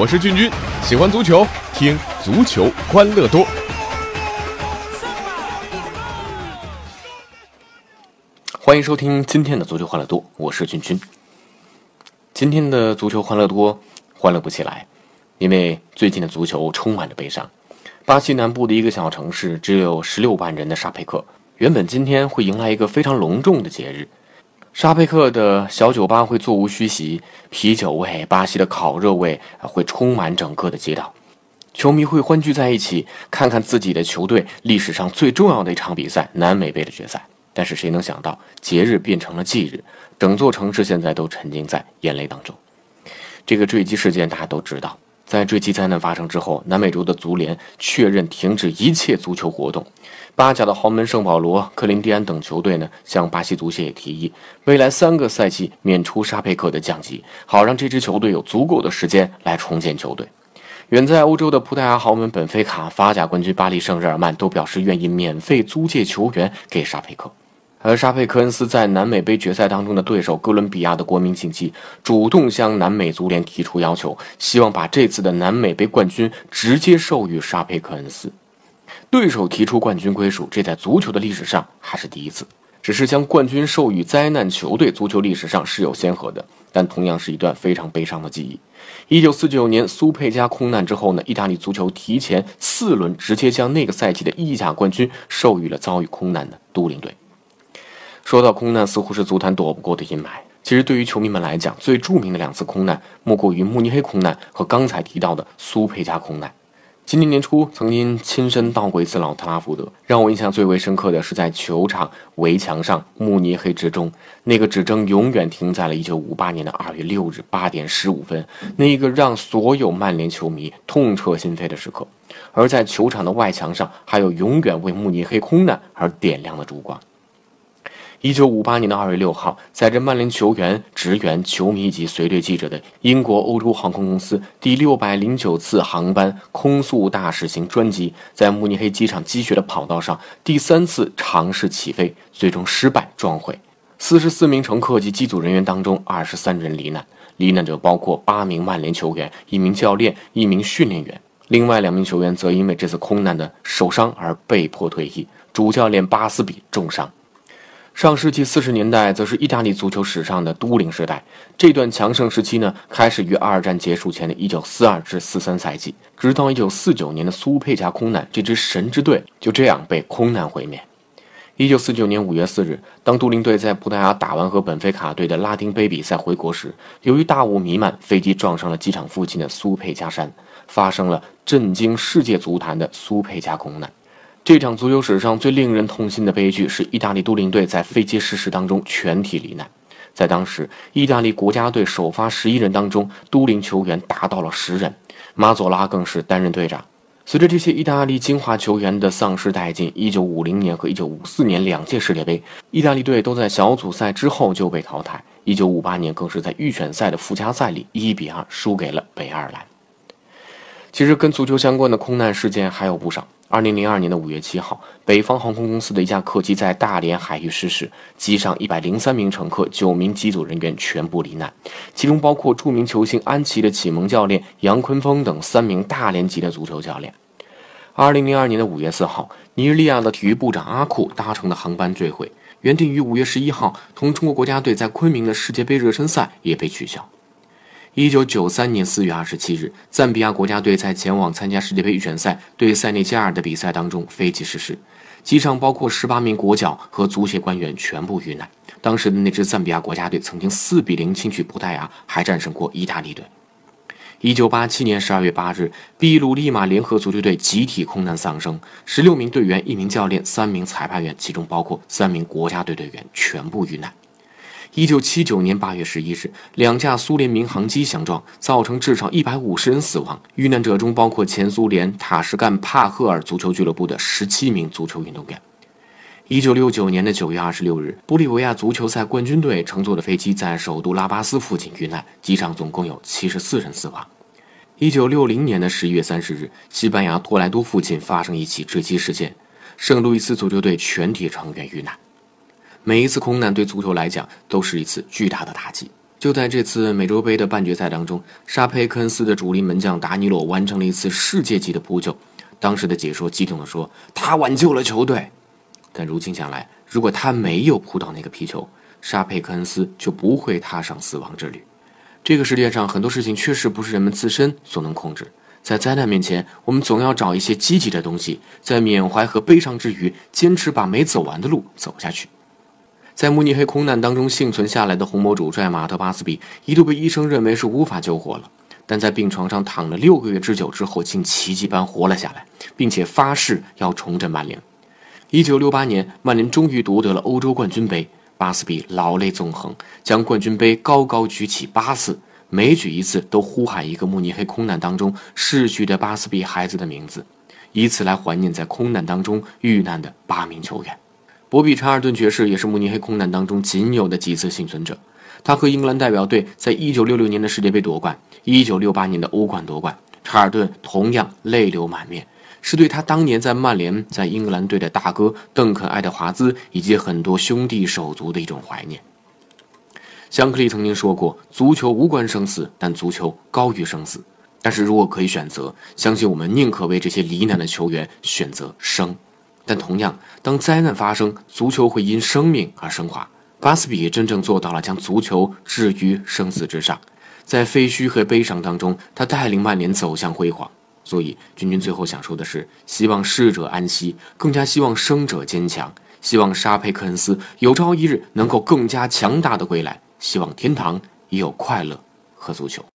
我是俊君，喜欢足球，听足球欢乐多。欢迎收听今天的足球欢乐多，我是俊君。今天的足球欢乐多欢乐不起来，因为最近的足球充满着悲伤。巴西南部的一个小城市，只有十六万人的沙佩克，原本今天会迎来一个非常隆重的节日。沙佩克的小酒吧会座无虚席，啤酒味、巴西的烤肉味会充满整个的街道，球迷会欢聚在一起，看看自己的球队历史上最重要的一场比赛——南美杯的决赛。但是谁能想到，节日变成了忌日，整座城市现在都沉浸在眼泪当中。这个坠机事件大家都知道。在坠机灾难发生之后，南美洲的足联确认停止一切足球活动。巴甲的豪门圣保罗、克林蒂安等球队呢，向巴西足协也提议，未来三个赛季免除沙佩克的降级，好让这支球队有足够的时间来重建球队。远在欧洲的葡萄牙豪门本菲卡、法甲冠军巴黎圣日耳曼都表示愿意免费租借球员给沙佩克。而沙佩克恩斯在南美杯决赛当中的对手哥伦比亚的国民竞技主动向南美足联提出要求，希望把这次的南美杯冠军直接授予沙佩克恩斯。对手提出冠军归属，这在足球的历史上还是第一次。只是将冠军授予灾难球队，足球历史上是有先河的，但同样是一段非常悲伤的记忆。一九四九年苏佩加空难之后呢，意大利足球提前四轮直接将那个赛季的意甲冠军授予了遭遇空难的都灵队。说到空难，似乎是足坛躲不过的阴霾。其实，对于球迷们来讲，最著名的两次空难，莫过于慕尼黑空难和刚才提到的苏佩加空难。今年年初，曾经亲身到过一次老特拉福德，让我印象最为深刻的是在球场围墙上慕尼黑之钟，那个指针永远停在了1958年的2月6日8点15分，那一个让所有曼联球迷痛彻心扉的时刻。而在球场的外墙上，还有永远为慕尼黑空难而点亮的烛光。一九五八年的二月六号，载着曼联球员、职员、球迷以及随队记者的英国欧洲航空公司第六百零九次航班空速大使型专机，在慕尼黑机场积雪的跑道上第三次尝试起飞，最终失败撞毁。四十四名乘客及机组人员当中，二十三人罹难，罹难者包括八名曼联球员、一名教练、一名训练员。另外两名球员则因为这次空难的受伤而被迫退役，主教练巴斯比重伤。上世纪四十年代，则是意大利足球史上的都灵时代。这段强盛时期呢，开始于二战结束前的一九四二至四三赛季，直到一九四九年的苏佩加空难，这支神之队就这样被空难毁灭。一九四九年五月四日，当都灵队在葡萄牙打完和本菲卡队的拉丁杯比赛回国时，由于大雾弥漫，飞机撞上了机场附近的苏佩加山，发生了震惊世界足坛的苏佩加空难。这场足球史上最令人痛心的悲剧是意大利都灵队在飞机失事当中全体罹难。在当时，意大利国家队首发十一人当中，都灵球员达到了十人，马佐拉更是担任队长。随着这些意大利精华球员的丧失殆尽，1950年和1954年两届世界杯，意大利队都在小组赛之后就被淘汰。1958年更是在预选赛的附加赛里1比2输给了北爱尔兰。其实跟足球相关的空难事件还有不少。二零零二年的五月七号，北方航空公司的一架客机在大连海域失事，机上一百零三名乘客、九名机组人员全部罹难，其中包括著名球星安琪的启蒙教练杨坤峰等三名大连籍的足球教练。二零零二年的五月四号，尼日利亚的体育部长阿库搭乘的航班坠毁，原定于五月十一号同中国国家队在昆明的世界杯热身赛也被取消。一九九三年四月二十七日，赞比亚国家队在前往参加世界杯预选赛对塞内加尔的比赛当中飞机失事，机上包括十八名国脚和足协官员全部遇难。当时的那支赞比亚国家队曾经四比零轻取葡萄牙，还战胜过意大利队。一九八七年十二月八日，秘鲁利马联合足球队集体空难丧生，十六名队员、一名教练、三名裁判员，其中包括三名国家队队员全部遇难。一九七九年八月十一日，两架苏联民航机相撞，造成至少一百五十人死亡。遇难者中包括前苏联塔什干帕赫尔足球俱乐部的十七名足球运动员。一九六九年的九月二十六日，玻利维亚足球赛冠军队乘坐的飞机在首都拉巴斯附近遇难，机上总共有七十四人死亡。一九六零年的十一月三十日，西班牙托莱多附近发生一起坠机事件，圣路易斯足球队全体成员遇难。每一次空难对足球来讲都是一次巨大的打击。就在这次美洲杯的半决赛当中，沙佩克恩斯的主力门将达尼洛完成了一次世界级的扑救。当时的解说激动地说：“他挽救了球队。”但如今想来，如果他没有扑到那个皮球，沙佩克恩斯就不会踏上死亡之旅。这个世界上很多事情确实不是人们自身所能控制。在灾难面前，我们总要找一些积极的东西，在缅怀和悲伤之余，坚持把没走完的路走下去。在慕尼黑空难当中幸存下来的红魔主帅马特·巴斯比一度被医生认为是无法救活了，但在病床上躺了六个月之久之后，竟奇迹般活了下来，并且发誓要重振曼联。一九六八年，曼联终于夺得了欧洲冠军杯，巴斯比老泪纵横，将冠军杯高高举起八次，每举一次都呼喊一个慕尼黑空难当中逝去的巴斯比孩子的名字，以此来怀念在空难当中遇难的八名球员。博比·查尔顿爵士也是慕尼黑空难当中仅有的几次幸存者。他和英格兰代表队在1966年的世界杯夺冠，1968年的欧冠夺冠。查尔顿同样泪流满面，是对他当年在曼联、在英格兰队的大哥邓肯·爱德华兹以及很多兄弟手足的一种怀念。香克利曾经说过：“足球无关生死，但足球高于生死。但是如果可以选择，相信我们宁可为这些罹难的球员选择生。”但同样，当灾难发生，足球会因生命而升华。巴斯比真正做到了将足球置于生死之上，在废墟和悲伤当中，他带领曼联走向辉煌。所以，君君最后想说的是：希望逝者安息，更加希望生者坚强。希望沙佩克恩斯有朝一日能够更加强大的归来。希望天堂也有快乐和足球。